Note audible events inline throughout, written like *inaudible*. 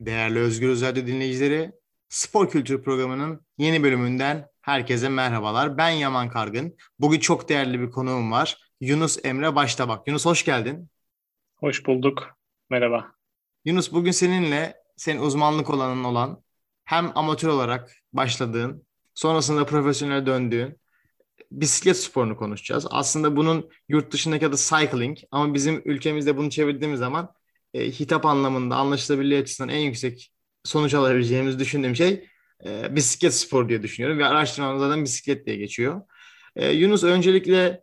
Değerli Özgür Özel'de dinleyicileri, Spor Kültür Programı'nın yeni bölümünden herkese merhabalar. Ben Yaman Kargın. Bugün çok değerli bir konuğum var. Yunus Emre Baştabak. Yunus hoş geldin. Hoş bulduk. Merhaba. Yunus bugün seninle senin uzmanlık olanın olan hem amatör olarak başladığın, sonrasında profesyonel döndüğün bisiklet sporunu konuşacağız. Aslında bunun yurt dışındaki adı cycling ama bizim ülkemizde bunu çevirdiğimiz zaman e, hitap anlamında anlaşılabilirliği açısından en yüksek sonuç alabileceğimiz düşündüğüm şey e, bisiklet spor diye düşünüyorum ve araştırmamda zaten bisiklet diye geçiyor. E, Yunus öncelikle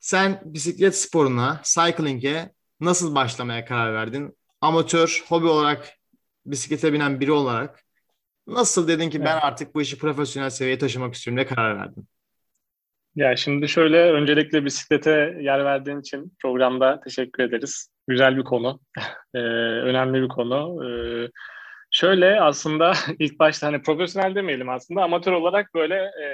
sen bisiklet sporuna, cycling'e nasıl başlamaya karar verdin? Amatör, hobi olarak bisiklete binen biri olarak nasıl dedin ki ben artık bu işi profesyonel seviyeye taşımak istiyorum ne karar verdin? Ya şimdi şöyle öncelikle bisiklete yer verdiğin için programda teşekkür ederiz. Güzel bir konu, *laughs* ee, önemli bir konu. Ee, şöyle aslında *laughs* ilk başta hani profesyonel demeyelim aslında amatör olarak böyle e,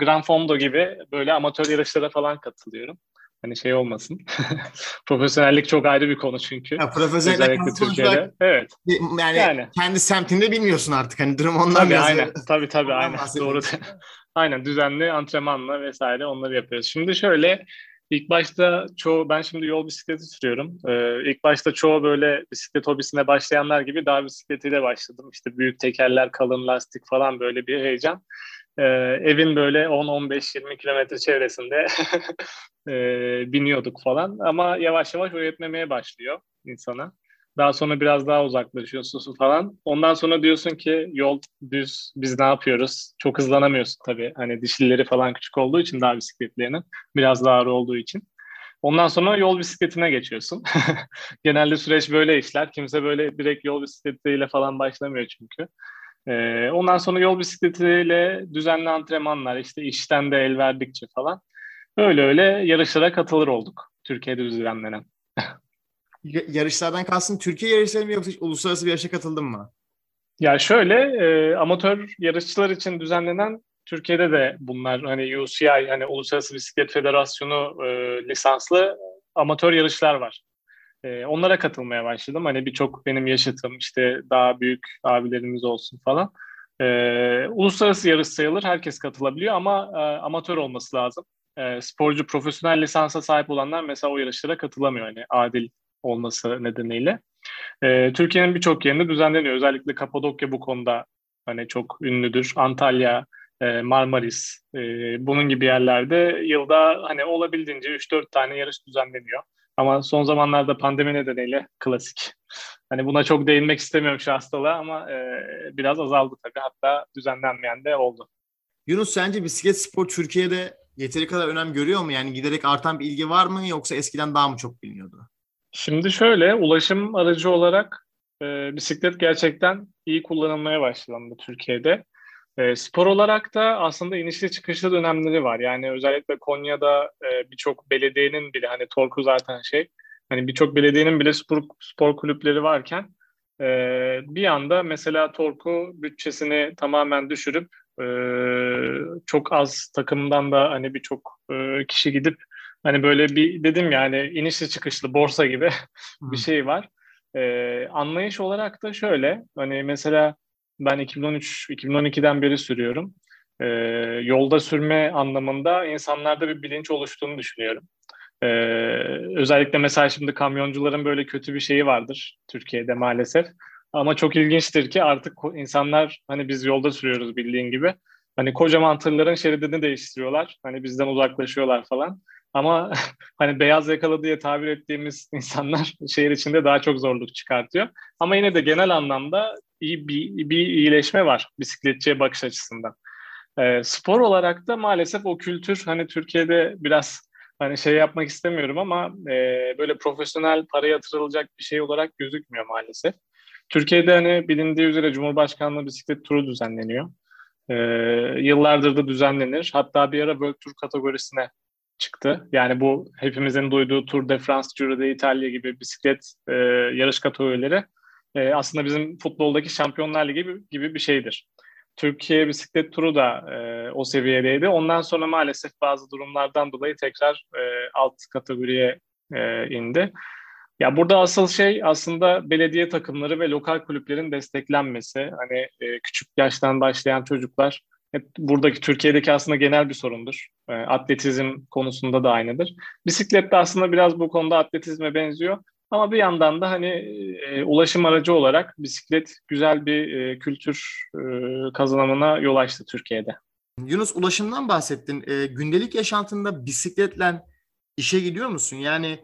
Gran Fondo gibi böyle amatör yarışlara falan katılıyorum. Hani şey olmasın. *laughs* Profesyonellik çok ayrı bir konu çünkü. Ya, profesyonellik Türkiye'de. Evet. Yani, yani, kendi semtinde bilmiyorsun artık hani durum ondan tabii, biraz. Aynen. Tabii tabii aynen. Doğru. aynen düzenli antrenmanla vesaire onları yapıyoruz. Şimdi şöyle ilk başta çoğu ben şimdi yol bisikleti sürüyorum. Ee, ilk başta çoğu böyle bisiklet hobisine başlayanlar gibi dağ bisikletiyle başladım. İşte büyük tekerler, kalın lastik falan böyle bir heyecan. Ee, evin böyle 10-15-20 kilometre çevresinde *laughs* e, biniyorduk falan. Ama yavaş yavaş o yetmemeye başlıyor insana. Daha sonra biraz daha uzaklaşıyorsun falan. Ondan sonra diyorsun ki yol düz biz ne yapıyoruz? Çok hızlanamıyorsun tabii. Hani dişlileri falan küçük olduğu için daha bisikletlerinin biraz daha ağır olduğu için. Ondan sonra yol bisikletine geçiyorsun. *laughs* Genelde süreç böyle işler. Kimse böyle direkt yol bisikletiyle falan başlamıyor çünkü. Ee, ondan sonra yol bisikletiyle düzenli antrenmanlar, işte işten de el verdikçe falan. Öyle öyle yarışlara katılır olduk. Türkiye'de düzenlenen. Yarışlardan kastın Türkiye yarışları mı yoksa uluslararası bir yarışa katıldın mı? Ya şöyle e, amatör yarışçılar için düzenlenen Türkiye'de de bunlar hani UCI hani Uluslararası Bisiklet Federasyonu e, lisanslı amatör yarışlar var. E, onlara katılmaya başladım. Hani birçok benim yaşıtım işte daha büyük abilerimiz olsun falan. E, uluslararası yarış sayılır. Herkes katılabiliyor ama e, amatör olması lazım. E, sporcu profesyonel lisansa sahip olanlar mesela o yarışlara katılamıyor. Hani adil olması nedeniyle. E, Türkiye'nin birçok yerinde düzenleniyor. Özellikle Kapadokya bu konuda hani çok ünlüdür. Antalya, e, Marmaris, e, bunun gibi yerlerde yılda hani olabildiğince 3-4 tane yarış düzenleniyor. Ama son zamanlarda pandemi nedeniyle klasik. Hani buna çok değinmek istemiyorum şu hastalığa ama e, biraz azaldı tabii. Hatta düzenlenmeyen de oldu. Yunus sence bisiklet spor Türkiye'de yeteri kadar önem görüyor mu? Yani giderek artan bir ilgi var mı yoksa eskiden daha mı çok biliniyordu? Şimdi şöyle ulaşım aracı olarak e, bisiklet gerçekten iyi kullanılmaya başlandı Türkiye'de. E, spor olarak da aslında inişli çıkışlı dönemleri var. Yani özellikle Konya'da e, birçok belediyenin bile hani Torku zaten şey hani birçok belediyenin bile spor, spor kulüpleri varken e, bir anda mesela Torku bütçesini tamamen düşürüp e, çok az takımdan da hani birçok e, kişi gidip Hani böyle bir dedim yani inişli çıkışlı borsa gibi *laughs* bir şey var. Ee, anlayış olarak da şöyle hani mesela ben 2013-2012'den beri sürüyorum. Ee, yolda sürme anlamında insanlarda bir bilinç oluştuğunu düşünüyorum. Ee, özellikle mesela şimdi kamyoncuların böyle kötü bir şeyi vardır Türkiye'de maalesef. Ama çok ilginçtir ki artık insanlar hani biz yolda sürüyoruz bildiğin gibi. Hani kocaman tırların şeridini değiştiriyorlar. Hani bizden uzaklaşıyorlar falan. Ama *laughs* hani beyaz yakalı diye tabir ettiğimiz insanlar *laughs* şehir içinde daha çok zorluk çıkartıyor. Ama yine de genel anlamda iyi bir, bir iyileşme var bisikletçiye bakış açısından. E, spor olarak da maalesef o kültür hani Türkiye'de biraz hani şey yapmak istemiyorum ama e, böyle profesyonel para yatırılacak bir şey olarak gözükmüyor maalesef. Türkiye'de hani bilindiği üzere Cumhurbaşkanlığı bisiklet turu düzenleniyor. E, yıllardır da düzenlenir. Hatta bir ara World Tour kategorisine çıktı. Yani bu hepimizin duyduğu Tour de France, Giro d'Italia gibi bisiklet e, yarış kategorileri e, aslında bizim futboldaki Şampiyonlar Ligi gibi, gibi bir şeydir. Türkiye bisiklet turu da e, o seviyedeydi. Ondan sonra maalesef bazı durumlardan dolayı tekrar e, alt kategoriye e, indi. Ya burada asıl şey aslında belediye takımları ve lokal kulüplerin desteklenmesi. Hani e, küçük yaştan başlayan çocuklar hep buradaki Türkiye'deki aslında genel bir sorundur. E, atletizm konusunda da aynıdır. Bisiklet de aslında biraz bu konuda atletizme benziyor. Ama bir yandan da hani e, ulaşım aracı olarak bisiklet güzel bir e, kültür e, kazanımına yol açtı Türkiye'de. Yunus ulaşımdan bahsettin. E, gündelik yaşantında bisikletle işe gidiyor musun? Yani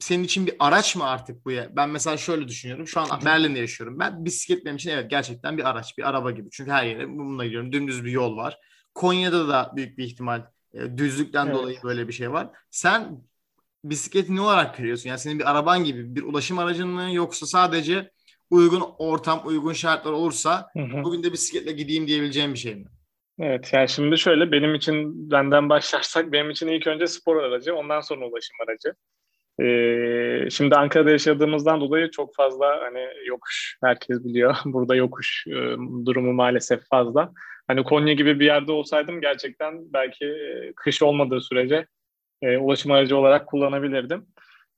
senin için bir araç mı artık bu ya? Ben mesela şöyle düşünüyorum. Şu an Berlin'de yaşıyorum. Ben bisiklet benim için evet gerçekten bir araç, bir araba gibi. Çünkü her yere bununla gidiyorum. Dümdüz bir yol var. Konya'da da büyük bir ihtimal e, düzlükten evet. dolayı böyle bir şey var. Sen bisikleti ne olarak görüyorsun? Yani senin bir araban gibi bir ulaşım aracın mı yoksa sadece uygun ortam, uygun şartlar olursa hı hı. bugün de bisikletle gideyim diyebileceğim bir şey mi? Evet yani şimdi şöyle benim için benden başlarsak benim için ilk önce spor aracı ondan sonra ulaşım aracı. Ee, şimdi Ankara'da yaşadığımızdan dolayı çok fazla hani yokuş herkes biliyor. *laughs* Burada yokuş e, durumu maalesef fazla. Hani Konya gibi bir yerde olsaydım gerçekten belki e, kış olmadığı sürece e, ulaşım aracı olarak kullanabilirdim.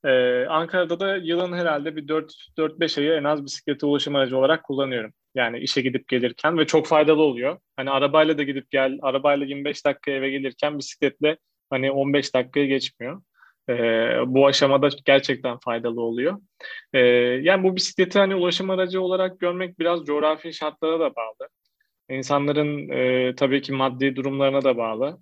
E, Ankara'da da yılın herhalde bir 4-5 ayı en az bisikleti ulaşım aracı olarak kullanıyorum. Yani işe gidip gelirken ve çok faydalı oluyor. Hani arabayla da gidip gel, arabayla 25 dakika eve gelirken bisikletle hani 15 dakikaya geçmiyor. E, bu aşamada gerçekten faydalı oluyor. E, yani bu bisikleti hani ulaşım aracı olarak görmek biraz coğrafi şartlara da bağlı. İnsanların e, tabii ki maddi durumlarına da bağlı.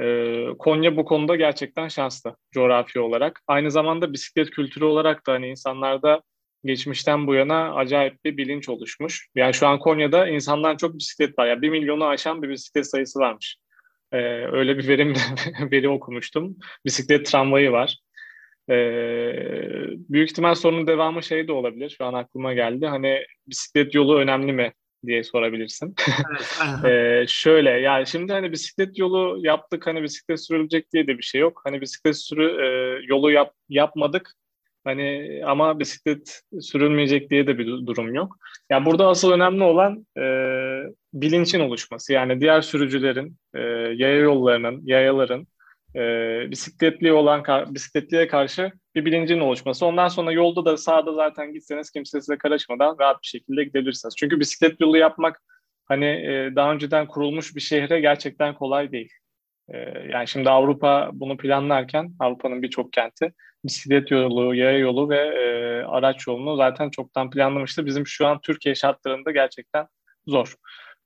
E, Konya bu konuda gerçekten şanslı coğrafi olarak. Aynı zamanda bisiklet kültürü olarak da hani insanlarda geçmişten bu yana acayip bir bilinç oluşmuş. Yani şu an Konya'da insandan çok bisiklet var. Yani bir milyonu aşan bir bisiklet sayısı varmış. Ee, öyle bir verim *laughs* veri okumuştum. Bisiklet tramvayı var. Ee, büyük ihtimal sorunun devamı şey de olabilir. Şu an aklıma geldi. Hani bisiklet yolu önemli mi diye sorabilirsin. *laughs* Evet, ee, şöyle yani şimdi hani bisiklet yolu yaptık hani bisiklet sürülecek diye de bir şey yok. Hani bisiklet sürü e, yolu yap, yapmadık hani ama bisiklet sürülmeyecek diye de bir durum yok. Yani burada asıl önemli olan e, bilinçin oluşması. Yani diğer sürücülerin, e, yaya yollarının, yayaların e, bisikletli olan bisikletliye karşı bir bilincin oluşması. Ondan sonra yolda da sağda zaten gitseniz kimse size karışmadan rahat bir şekilde gidebilirsiniz. Çünkü bisiklet yolu yapmak hani e, daha önceden kurulmuş bir şehre gerçekten kolay değil. E, yani şimdi Avrupa bunu planlarken Avrupa'nın birçok kenti bisiklet yolu, yaya yolu ve e, araç yolunu zaten çoktan planlamıştı. Bizim şu an Türkiye şartlarında gerçekten zor.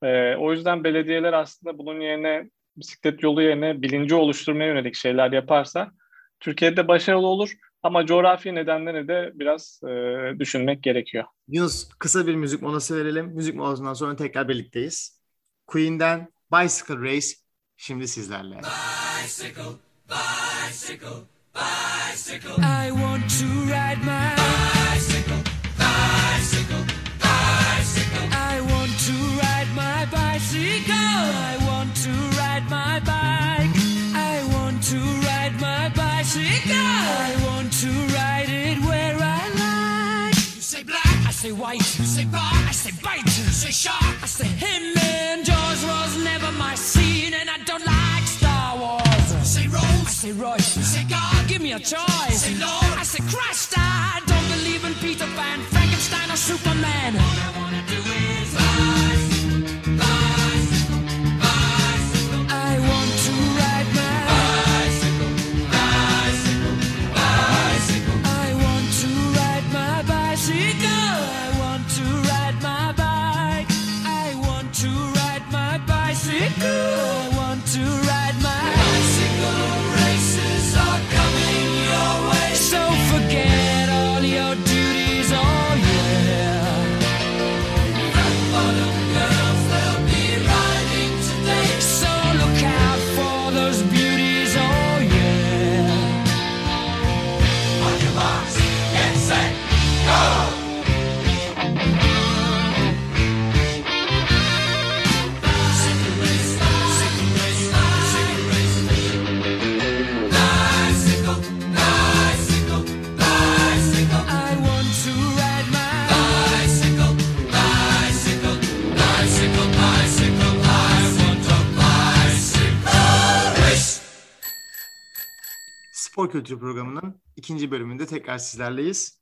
E, o yüzden belediyeler aslında bunun yerine bisiklet yolu yerine bilinci oluşturmaya yönelik şeyler yaparsa Türkiye'de başarılı olur. Ama coğrafi nedenleri de biraz e, düşünmek gerekiyor. Yunus kısa bir müzik molası verelim. Müzik molasından sonra tekrar birlikteyiz. Queen'den Bicycle Race şimdi sizlerle. Bicycle, bicycle, bicycle. I want to ride my say white. You say bar, I say bite. You say shark, I say him. And Jaws was never my scene, and I don't like Star Wars. You say Rose, I say Royce. You say God, give me a choice. You say Lord, I say Christ. Spor Kültürü programının ikinci bölümünde tekrar sizlerleyiz.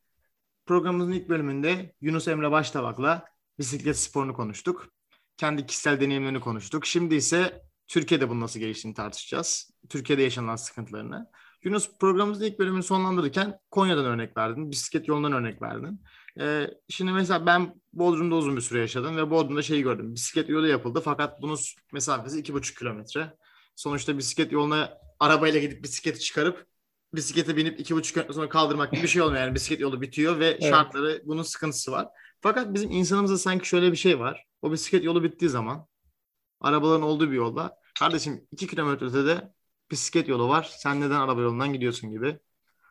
Programımızın ilk bölümünde Yunus Emre Baştavak'la bisiklet sporunu konuştuk. Kendi kişisel deneyimlerini konuştuk. Şimdi ise Türkiye'de bunun nasıl geliştiğini tartışacağız. Türkiye'de yaşanan sıkıntılarını. Yunus programımızın ilk bölümünü sonlandırırken Konya'dan örnek verdin, bisiklet yolundan örnek verdin. Ee, şimdi mesela ben Bodrum'da uzun bir süre yaşadım ve Bodrum'da şeyi gördüm. Bisiklet yolu yapıldı fakat bunun mesafesi iki buçuk kilometre. Sonuçta bisiklet yoluna arabayla gidip bisikleti çıkarıp bisiklete binip iki buçuk kilometre sonra kaldırmak gibi bir şey olmuyor. Yani bisiklet yolu bitiyor ve evet. şartları bunun sıkıntısı var. Fakat bizim insanımızda sanki şöyle bir şey var. O bisiklet yolu bittiği zaman arabaların olduğu bir yolda kardeşim iki kilometre ötede bisiklet yolu var. Sen neden araba yolundan gidiyorsun gibi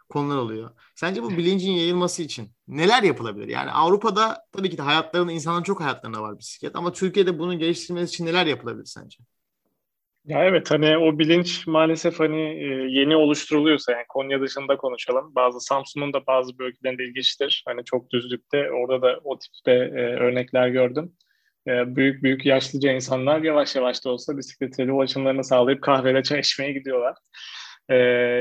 konular oluyor. Sence bu bilincin yayılması için neler yapılabilir? Yani Avrupa'da tabii ki de hayatlarında, insanların çok hayatlarında var bisiklet ama Türkiye'de bunun geliştirilmesi için neler yapılabilir sence? Ya evet hani o bilinç maalesef hani e, yeni oluşturuluyorsa yani Konya dışında konuşalım. Bazı Samsun'un da bazı bölgelerinde ilginçtir. Hani çok düzlükte orada da o tipte e, örnekler gördüm. E, büyük büyük yaşlıca insanlar yavaş yavaş da olsa bisikletle ulaşımlarını sağlayıp kahvede çay içmeye gidiyorlar. Ee,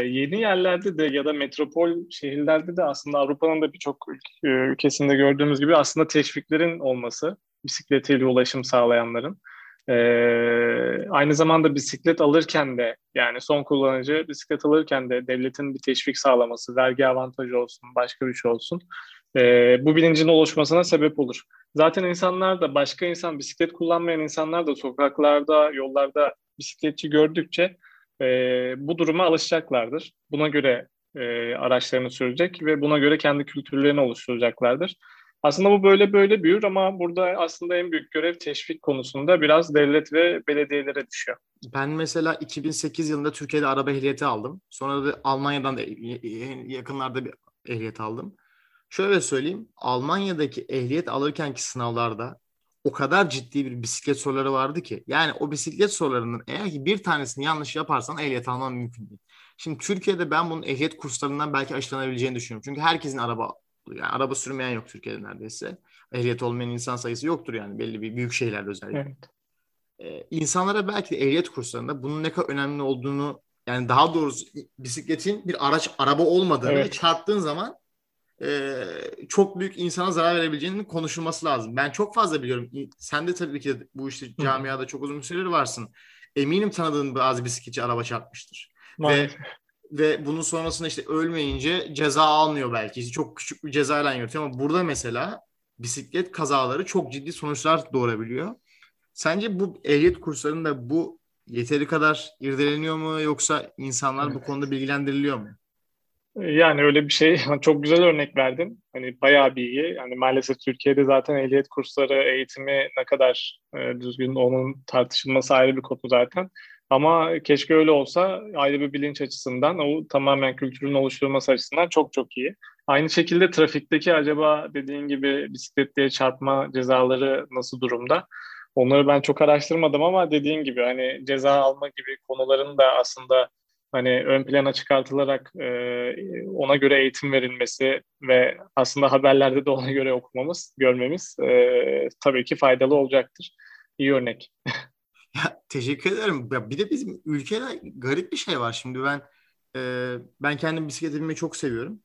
yeni yerlerde de ya da metropol şehirlerde de aslında Avrupa'nın da birçok ülkesinde gördüğümüz gibi aslında teşviklerin olması bisikletiyle ulaşım sağlayanların. Ee, aynı zamanda bisiklet alırken de yani son kullanıcı bisiklet alırken de devletin bir teşvik sağlaması, vergi avantajı olsun, başka bir şey olsun. Ee, bu bilincin oluşmasına sebep olur. Zaten insanlar da başka insan bisiklet kullanmayan insanlar da sokaklarda, yollarda bisikletçi gördükçe e, bu duruma alışacaklardır. Buna göre e, araçlarını sürecek ve buna göre kendi kültürlerini oluşturacaklardır. Aslında bu böyle böyle büyür ama burada aslında en büyük görev teşvik konusunda biraz devlet ve belediyelere düşüyor. Ben mesela 2008 yılında Türkiye'de araba ehliyeti aldım. Sonra da Almanya'dan da yakınlarda bir ehliyet aldım. Şöyle söyleyeyim, Almanya'daki ehliyet alırkenki sınavlarda o kadar ciddi bir bisiklet soruları vardı ki. Yani o bisiklet sorularının eğer ki bir tanesini yanlış yaparsan ehliyet alman mümkün değil. Şimdi Türkiye'de ben bunun ehliyet kurslarından belki aşılanabileceğini düşünüyorum. Çünkü herkesin araba yani araba sürmeyen yok Türkiye'de neredeyse. Ehliyet olmayan insan sayısı yoktur yani belli bir büyük şehirlerde özellikle. Evet. Ee, insanlara belki de ehliyet kurslarında bunun ne kadar önemli olduğunu yani daha doğrusu bisikletin bir araç araba olmadığını evet. çarptığın zaman e, çok büyük insana zarar verebileceğinin konuşulması lazım. Ben çok fazla biliyorum. Sen de tabii ki bu işte camiada çok uzun süredir varsın. Eminim tanıdığın bazı bisikletçi araba çarpmıştır. Ve ve bunun sonrasında işte ölmeyince ceza almıyor belki. Çok küçük bir cezayla yönetiyor ama burada mesela bisiklet kazaları çok ciddi sonuçlar doğurabiliyor. Sence bu ehliyet kurslarında bu yeteri kadar irdeleniyor mu yoksa insanlar bu konuda bilgilendiriliyor mu? Yani öyle bir şey *laughs* çok güzel örnek verdin. Hani bayağı bir iyi. Yani maalesef Türkiye'de zaten ehliyet kursları eğitimi ne kadar e, düzgün onun tartışılması ayrı bir konu zaten. Ama keşke öyle olsa ayrı bir bilinç açısından o tamamen kültürün oluşturulması açısından çok çok iyi. Aynı şekilde trafikteki acaba dediğin gibi bisikletliye çarpma cezaları nasıl durumda? Onları ben çok araştırmadım ama dediğin gibi hani ceza alma gibi konuların da aslında hani ön plana çıkartılarak e, ona göre eğitim verilmesi ve aslında haberlerde de ona göre okumamız, görmemiz e, tabii ki faydalı olacaktır. İyi örnek. *laughs* ya, teşekkür ederim. Ya, bir de bizim ülkede garip bir şey var. Şimdi ben e, ben kendim bisiklet binmeyi çok seviyorum.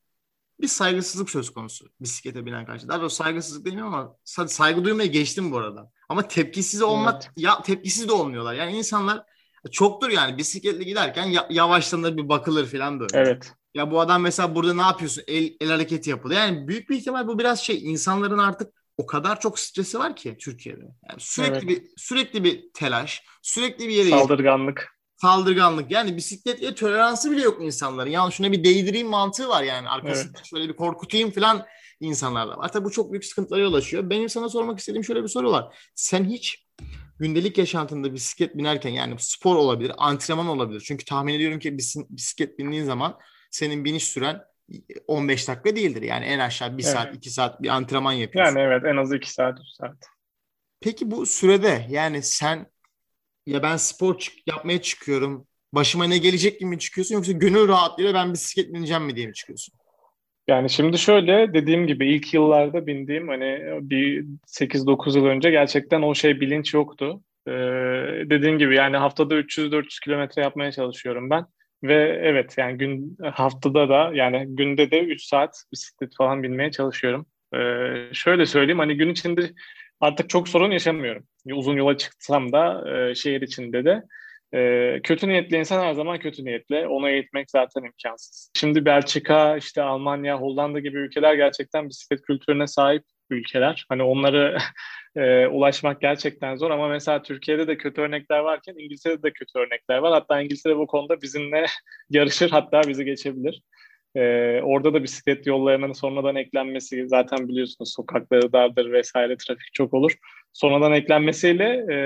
Bir saygısızlık söz konusu bisiklete binen karşı. Daha doğrusu saygısızlık değil ama saygı duymaya geçtim bu arada. Ama tepkisiz olmak evet. ya tepkisiz de olmuyorlar. Yani insanlar Çoktur yani bisikletle giderken ya, yavaşlanır bir bakılır falan böyle. Evet. Ya bu adam mesela burada ne yapıyorsun? El, el hareketi yapılıyor. Yani büyük bir ihtimal bu biraz şey insanların artık o kadar çok stresi var ki Türkiye'de. Yani sürekli evet. bir sürekli bir telaş, sürekli bir yere saldırganlık. Saldırganlık. Yani bisikletle toleransı bile yok insanların. Yani şuna bir değdireyim mantığı var yani arkasında. Evet. Şöyle bir korkutayım falan insanlarda var. Tabii bu çok büyük sıkıntılara yol açıyor. Benim sana sormak istediğim şöyle bir soru var. Sen hiç gündelik yaşantında bisiklet binerken yani spor olabilir, antrenman olabilir. Çünkü tahmin ediyorum ki bisiklet bindiğin zaman senin biniş süren 15 dakika değildir. Yani en aşağı 1 evet. saat, 2 saat bir antrenman yapıyorsun. Yani evet en az 2 saat, 3 saat. Peki bu sürede yani sen ya ben spor çık- yapmaya çıkıyorum. Başıma ne gelecek gibi mi çıkıyorsun yoksa gönül rahatlığıyla ben bisiklet bineceğim mi diye mi çıkıyorsun? Yani şimdi şöyle dediğim gibi ilk yıllarda bindiğim hani bir 8-9 yıl önce gerçekten o şey bilinç yoktu. Ee, dediğim gibi yani haftada 300-400 kilometre yapmaya çalışıyorum ben. Ve evet yani gün haftada da yani günde de 3 saat bisiklet falan binmeye çalışıyorum. Ee, şöyle söyleyeyim hani gün içinde artık çok sorun yaşamıyorum. Uzun yola çıksam da e, şehir içinde de. E, kötü niyetli insan her zaman kötü niyetli. Ona eğitmek zaten imkansız. Şimdi Belçika, işte Almanya, Hollanda gibi ülkeler gerçekten bisiklet kültürüne sahip ülkeler. Hani onları *laughs* e, ulaşmak gerçekten zor ama mesela Türkiye'de de kötü örnekler varken İngiltere'de de kötü örnekler var. Hatta İngiltere bu konuda bizimle *laughs* yarışır hatta bizi geçebilir. Ee, orada da bisiklet yollarının sonradan eklenmesi zaten biliyorsunuz sokakları dardır vesaire trafik çok olur. Sonradan eklenmesiyle e,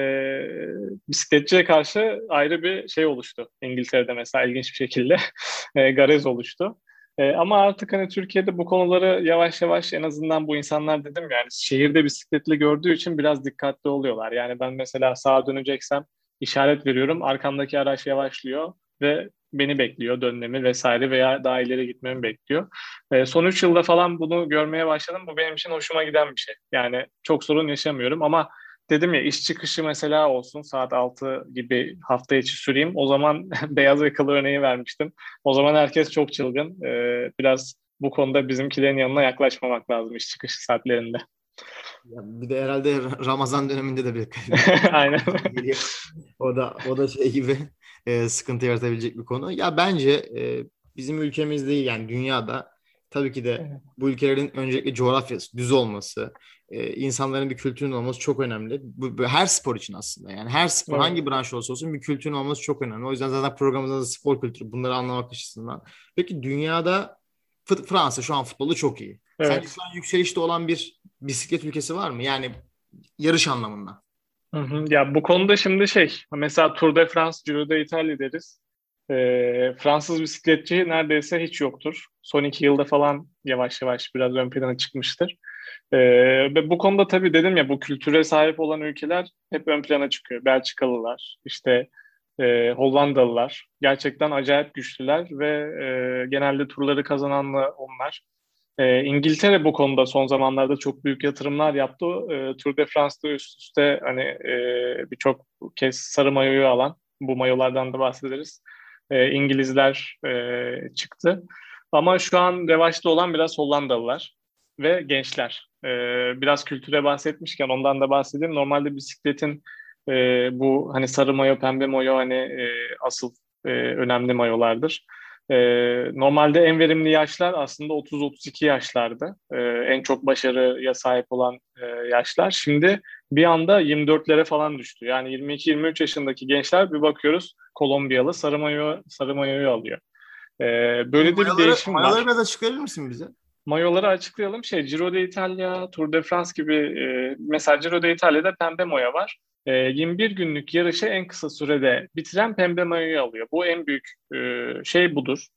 bisikletçiye karşı ayrı bir şey oluştu. İngiltere'de mesela ilginç bir şekilde *laughs* e, garez oluştu. E, ama artık hani Türkiye'de bu konuları yavaş yavaş en azından bu insanlar dedim yani şehirde bisikletle gördüğü için biraz dikkatli oluyorlar. Yani ben mesela sağa döneceksem işaret veriyorum arkamdaki araç yavaşlıyor ve beni bekliyor dönmemi vesaire veya daha ileri gitmemi bekliyor. E, son 3 yılda falan bunu görmeye başladım. Bu benim için hoşuma giden bir şey. Yani çok sorun yaşamıyorum ama dedim ya iş çıkışı mesela olsun saat 6 gibi hafta içi süreyim. O zaman *laughs* beyaz yakalı örneği vermiştim. O zaman herkes çok çılgın. E, biraz bu konuda bizimkilerin yanına yaklaşmamak lazım iş çıkışı saatlerinde. Ya bir de herhalde Ramazan döneminde de bir *laughs* Aynen. o da o da şey gibi e, sıkıntı yaratabilecek bir konu. Ya bence e, bizim ülkemizde yani dünyada tabii ki de evet. bu ülkelerin öncelikle coğrafyası, düz olması, e, insanların bir kültürün olması çok önemli. Bu, bu her spor için aslında. Yani her spor evet. hangi branş olursa olsun bir kültürün olması çok önemli. O yüzden zaten programımızda da spor kültürü bunları anlamak açısından. Peki dünyada Fransa şu an futbolu çok iyi. Evet. Sence şu an yükselişte olan bir bisiklet ülkesi var mı? Yani yarış anlamında. Hı hı. Ya bu konuda şimdi şey mesela Tour de France, Giro d'Italia deriz. E, Fransız bisikletçi neredeyse hiç yoktur. Son iki yılda falan yavaş yavaş biraz ön plana çıkmıştır. E, ve bu konuda tabii dedim ya bu kültüre sahip olan ülkeler hep ön plana çıkıyor. Belçikalılar, işte e, Hollandalılar gerçekten acayip güçlüler ve e, genelde turları kazananlar onlar. E, İngiltere bu konuda son zamanlarda çok büyük yatırımlar yaptı. E, Tour de France'da üst üste hani e, birçok kez sarı mayoyu alan, bu mayolardan da bahsederiz. E, İngilizler e, çıktı. Ama şu an revaçta olan biraz Hollandalılar ve gençler. E, biraz kültüre bahsetmişken ondan da bahsedeyim. Normalde bisikletin e, bu hani sarı mayo, pembe mayo hani e, asıl e, önemli mayolardır. E, normalde en verimli yaşlar aslında 30-32 yaşlarda. E, en çok başarıya sahip olan e, yaşlar. Şimdi bir anda 24'lere falan düştü. Yani 22-23 yaşındaki gençler bir bakıyoruz Kolombiyalı sarı mayo sarı mayoyu alıyor. E, böyle de bir değişim var. Mayoları biraz açıklayabilir misin bize? Mayoları açıklayalım. Şey Giro d'Italia, Tour de France gibi e, mesela Giro d'Italia'da pembe moya var. 21 ee, günlük yarışı en kısa sürede bitiren pembe mayoyu alıyor. Bu en büyük e, şey budur.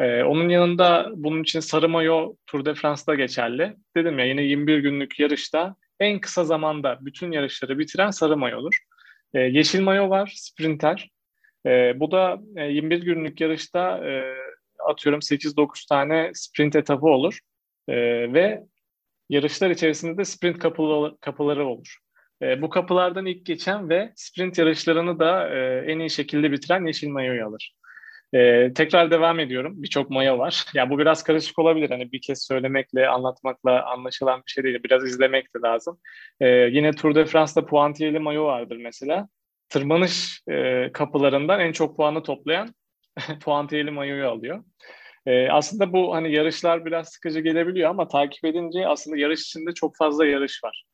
Ee, onun yanında bunun için sarı mayo Tour de France'da geçerli. Dedim ya yine 21 günlük yarışta en kısa zamanda bütün yarışları bitiren sarı mayodur. Ee, yeşil mayo var, sprinter. Bu da 21 e, günlük yarışta e, atıyorum 8-9 tane sprint etapı olur. Ve yarışlar içerisinde de sprint kapıları, kapıları olur. E, bu kapılardan ilk geçen ve sprint yarışlarını da e, en iyi şekilde bitiren yeşil mayoyu alır. E, tekrar devam ediyorum. Birçok maya var. *laughs* Ya bu biraz karışık olabilir. Hani bir kez söylemekle, anlatmakla anlaşılan bir şey değil. Biraz izlemek de lazım. E, yine Tour de France'da puantiyeli mayo vardır mesela. Tırmanış e, kapılarından en çok puanı toplayan *laughs* puantiyeli mayoyu alıyor. E, aslında bu hani yarışlar biraz sıkıcı gelebiliyor ama takip edince aslında yarış içinde çok fazla yarış var.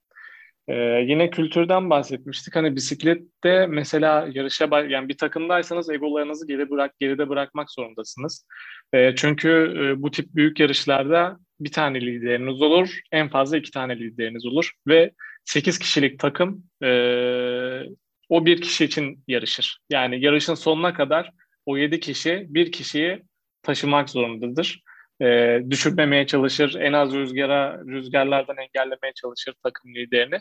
Ee, yine kültürden bahsetmiştik. Hani bisiklette mesela yarışa yani bir takımdaysanız egolarınızı geri bırak geride bırakmak zorundasınız. Ee, çünkü e, bu tip büyük yarışlarda bir tane lideriniz olur, en fazla iki tane lideriniz olur ve 8 kişilik takım e, o bir kişi için yarışır. Yani yarışın sonuna kadar o 7 kişi bir kişiyi taşımak zorundadır e, düşürmemeye çalışır, en az rüzgara rüzgarlardan engellemeye çalışır takım liderini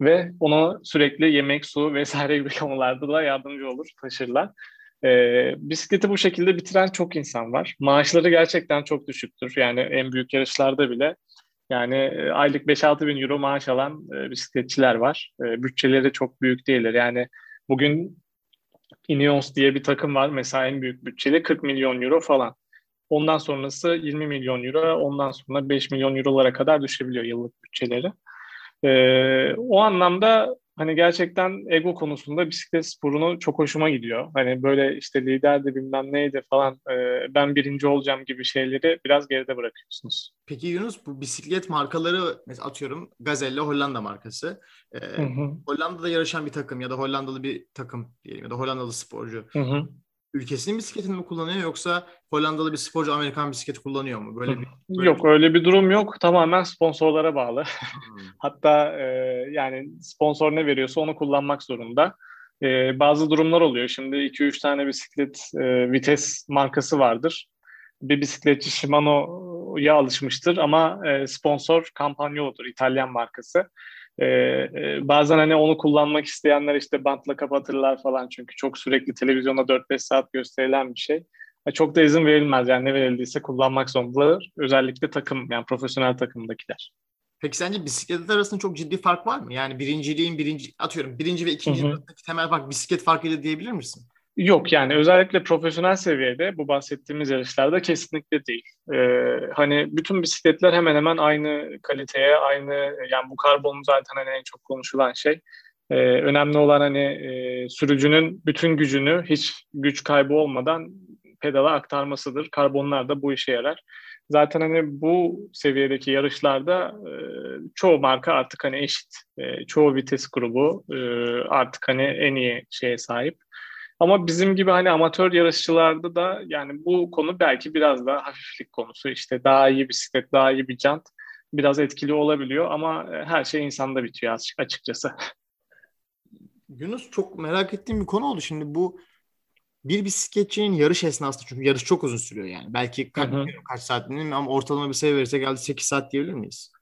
ve ona sürekli yemek, su vesaire gibi *laughs* konularda da yardımcı olur, taşırlar. E, bisikleti bu şekilde bitiren çok insan var. Maaşları gerçekten çok düşüktür. Yani en büyük yarışlarda bile yani e, aylık 5-6 bin euro maaş alan e, bisikletçiler var. E, bütçeleri çok büyük değiller. Yani bugün Ineos diye bir takım var. Mesela en büyük bütçeli 40 milyon euro falan. Ondan sonrası 20 milyon euro, ondan sonra 5 milyon eurolara kadar düşebiliyor yıllık bütçeleri. Ee, o anlamda hani gerçekten ego konusunda bisiklet sporunu çok hoşuma gidiyor. Hani böyle işte liderdi bilmem neydi falan e, ben birinci olacağım gibi şeyleri biraz geride bırakıyorsunuz. Peki Yunus bu bisiklet markaları mesela atıyorum Gazelle Hollanda markası. Ee, hı hı. Hollanda'da yarışan bir takım ya da Hollandalı bir takım diyelim ya da Hollandalı sporcu. Hı hı ülkesinin bisikletini mi kullanıyor yoksa Hollandalı bir sporcu Amerikan bisikleti kullanıyor mu? Böyle bir böyle Yok bir... öyle bir durum yok. Tamamen sponsorlara bağlı. Hmm. *laughs* Hatta e, yani sponsor ne veriyorsa onu kullanmak zorunda. E, bazı durumlar oluyor. Şimdi 2-3 tane bisiklet e, vites markası vardır. Bir bisikletçi Shimano'ya alışmıştır ama e, sponsor Campagnolo'dur İtalyan markası. Ee, e, bazen hani onu kullanmak isteyenler işte bantla kapatırlar falan çünkü çok sürekli televizyonda 4-5 saat gösterilen bir şey. Çok da izin verilmez yani ne verildiyse kullanmak zorundalar. Özellikle takım yani profesyonel takımdakiler. Peki sence bisikletler arasında çok ciddi fark var mı? Yani birinciliğin birinci atıyorum birinci ve ikinci arasındaki temel fark bisiklet farkıyla diyebilir misin? Yok yani özellikle profesyonel seviyede bu bahsettiğimiz yarışlarda kesinlikle değil. Ee, hani bütün bisikletler hemen hemen aynı kaliteye, aynı yani bu karbon zaten hani en çok konuşulan şey. Ee, önemli olan hani e, sürücünün bütün gücünü hiç güç kaybı olmadan pedala aktarmasıdır. Karbonlar da bu işe yarar. Zaten hani bu seviyedeki yarışlarda e, çoğu marka artık hani eşit. E, çoğu vites grubu e, artık hani en iyi şeye sahip. Ama bizim gibi hani amatör yarışçılarda da yani bu konu belki biraz daha hafiflik konusu. İşte daha iyi bisiklet, daha iyi bir jant biraz etkili olabiliyor ama e, her şey insanda bitiyor açıkçası. *laughs* Yunus çok merak ettiğim bir konu oldu. Şimdi bu bir bisikletçinin yarış esnasında çünkü yarış çok uzun sürüyor yani. Belki kaç, kaç saat bilmiyorum ama ortalama bir sayı verirse geldi 8 saat diyebilir miyiz?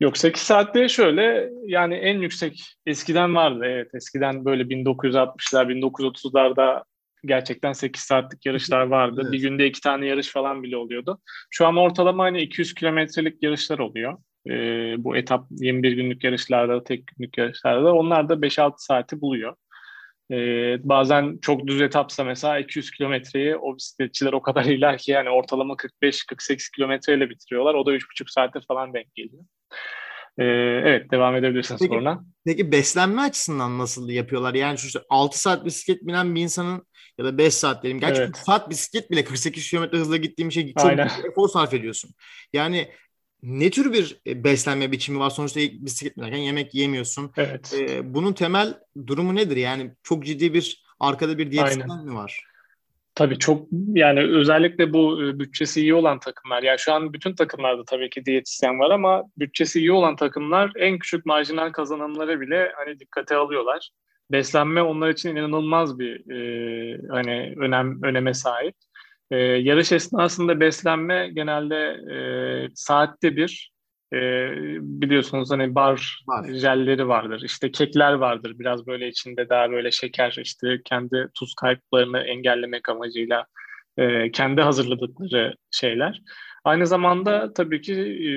Yok 8 saatte şöyle yani en yüksek eskiden vardı evet eskiden böyle 1960'lar 1930'larda gerçekten 8 saatlik yarışlar vardı. Evet. Bir günde iki tane yarış falan bile oluyordu. Şu an ortalama hani 200 kilometrelik yarışlar oluyor. Ee, bu etap 21 günlük yarışlarda, tek günlük yarışlarda onlar da 5-6 saati buluyor. Ee, bazen çok düz etapsa mesela 200 kilometreyi o bisikletçiler o kadar *laughs* iler ki yani ortalama 45-48 kilometreyle bitiriyorlar. O da 3,5 saate falan denk geliyor. Ee, evet devam edebilirsiniz peki, sonra. Peki beslenme açısından nasıl yapıyorlar? Yani şu işte 6 saat bisiklet binen bir insanın ya da 5 saat diyelim. Gerçi evet. saat bisiklet bile 48 km hızla gittiğim şey çok Aynen. efor sarf ediyorsun. Yani ne tür bir e, beslenme biçimi var? Sonuçta bisiklet binerken yemek yemiyorsun. Evet. Ee, bunun temel durumu nedir? Yani çok ciddi bir arkada bir diyetisyen mi var? Tabii çok yani özellikle bu e, bütçesi iyi olan takımlar. Yani şu an bütün takımlarda tabii ki diyetisyen var ama bütçesi iyi olan takımlar en küçük marjinal kazanımları bile hani dikkate alıyorlar. Beslenme onlar için inanılmaz bir e, hani önem öneme sahip. E, yarış esnasında beslenme genelde e, saatte bir e, biliyorsunuz hani bar, bar jelleri vardır. İşte kekler vardır. Biraz böyle içinde daha böyle şeker işte kendi tuz kayıplarını engellemek amacıyla e, kendi hazırladıkları şeyler. Aynı zamanda tabii ki e,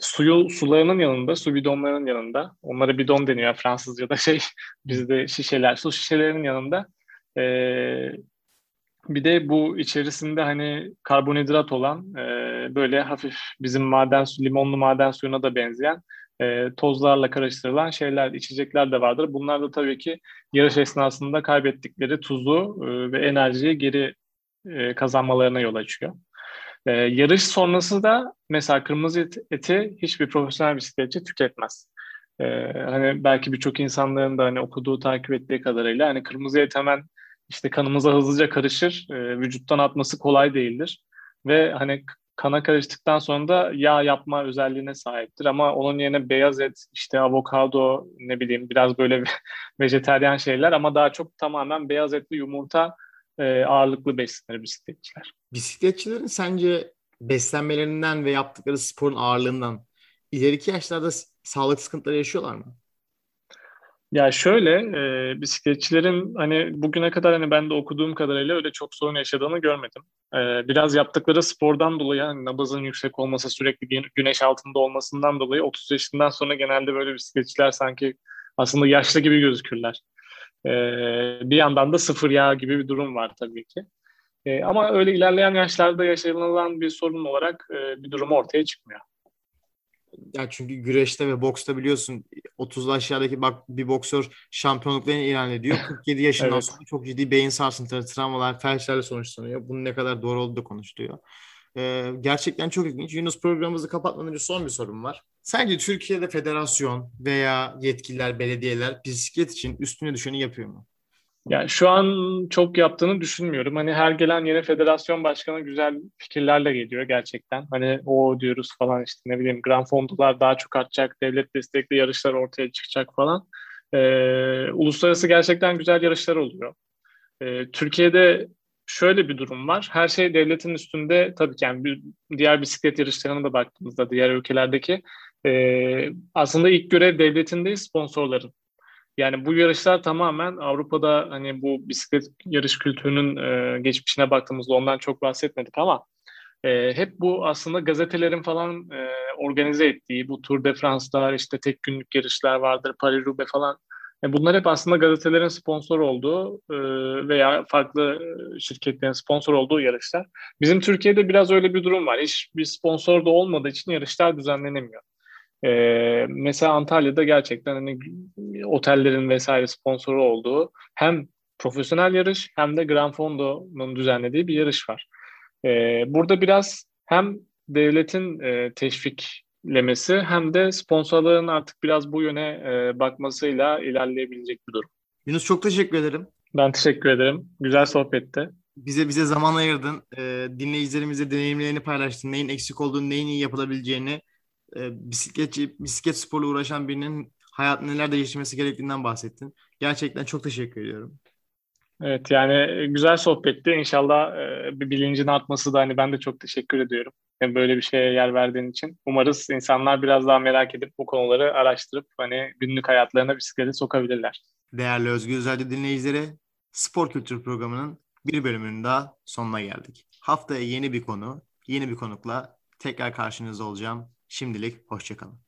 suyu sularının yanında, su bidonlarının yanında, onlara bidon deniyor Fransızca'da şey, *laughs* bizde şişeler, su şişelerinin yanında e, bir de bu içerisinde hani karbonhidrat olan e, böyle hafif bizim maden su, limonlu maden suyuna da benzeyen e, tozlarla karıştırılan şeyler, içecekler de vardır. Bunlar da tabii ki yarış esnasında kaybettikleri tuzu e, ve enerjiyi geri e, kazanmalarına yol açıyor. E, yarış sonrası da mesela kırmızı et, eti hiçbir profesyonel bisikletçi tüketmez. E, hani belki birçok insanların da hani okuduğu, takip ettiği kadarıyla hani kırmızı et hemen işte kanımıza hızlıca karışır. E, vücuttan atması kolay değildir. Ve hani kana karıştıktan sonra da yağ yapma özelliğine sahiptir. Ama onun yerine beyaz et, işte avokado, ne bileyim biraz böyle *laughs* vejeteryan şeyler ama daha çok tamamen beyaz etli yumurta e, ağırlıklı beslenir bisikletçiler. Bisikletçilerin sence beslenmelerinden ve yaptıkları sporun ağırlığından ileriki yaşlarda sağlık sıkıntıları yaşıyorlar mı? Ya şöyle e, bisikletçilerin hani bugüne kadar hani ben de okuduğum kadarıyla öyle çok sorun yaşadığını görmedim. E, biraz yaptıkları spordan dolayı hani nabızın yüksek olması sürekli güneş altında olmasından dolayı 30 yaşından sonra genelde böyle bisikletçiler sanki aslında yaşlı gibi gözükürler. E, bir yandan da sıfır yağ gibi bir durum var tabii ki. E, ama öyle ilerleyen yaşlarda yaşanılan bir sorun olarak e, bir durum ortaya çıkmıyor. Ya çünkü güreşte ve boksta biliyorsun 30'lu aşağıdaki bak bir boksör şampiyonluklarını ilan ediyor. *laughs* 47 yaşından evet. sonra çok ciddi beyin sarsıntıları, travmalar, felçlerle sonuçlanıyor. Bunun ne kadar doğru olduğu da konuşuluyor. Ee, gerçekten çok ilginç. Yunus programımızı kapatmadan önce son bir sorum var. Sence Türkiye'de federasyon veya yetkililer, belediyeler bisiklet için üstüne düşeni yapıyor mu? Yani şu an çok yaptığını düşünmüyorum. Hani her gelen yeni federasyon başkanı güzel fikirlerle geliyor gerçekten. Hani o diyoruz falan işte ne bileyim Grand Fondolar daha çok artacak, devlet destekli yarışlar ortaya çıkacak falan. Ee, uluslararası gerçekten güzel yarışlar oluyor. Ee, Türkiye'de şöyle bir durum var. Her şey devletin üstünde tabii ki yani bir, diğer bisiklet yarışlarına da baktığımızda diğer ülkelerdeki e, aslında ilk görev devletin değil sponsorların. Yani bu yarışlar tamamen Avrupa'da hani bu bisiklet yarış kültürünün e, geçmişine baktığımızda ondan çok bahsetmedik ama e, hep bu aslında gazetelerin falan e, organize ettiği bu Tour de France'lar işte tek günlük yarışlar vardır, Paris-Roubaix falan. E, bunlar hep aslında gazetelerin sponsor olduğu e, veya farklı şirketlerin sponsor olduğu yarışlar. Bizim Türkiye'de biraz öyle bir durum var. Hiç bir sponsor da olmadığı için yarışlar düzenlenemiyor. Ee, mesela Antalya'da gerçekten hani otellerin vesaire sponsoru olduğu hem profesyonel yarış hem de Gran Fondo'nun düzenlediği bir yarış var. Ee, burada biraz hem devletin e, teşviklemesi hem de sponsorların artık biraz bu yöne e, bakmasıyla ilerleyebilecek bir durum. Yunus çok teşekkür ederim. Ben teşekkür ederim. Güzel sohbetti. Bize bize zaman ayırdın. E, dinleyicilerimize deneyimlerini paylaştın. Neyin eksik olduğunu, neyin iyi yapılabileceğini e, bisikletçi, bisiklet sporla uğraşan birinin hayat neler değiştirmesi gerektiğinden bahsettin. Gerçekten çok teşekkür ediyorum. Evet yani güzel sohbetti. İnşallah e, bir bilincin artması da hani ben de çok teşekkür ediyorum. Yani böyle bir şeye yer verdiğin için. Umarız insanlar biraz daha merak edip bu konuları araştırıp hani günlük hayatlarına bisikleti sokabilirler. Değerli Özgür Özel'de dinleyicileri Spor Kültür Programı'nın bir bölümünün daha sonuna geldik. Haftaya yeni bir konu, yeni bir konukla tekrar karşınızda olacağım. Şimdilik hoşçakalın.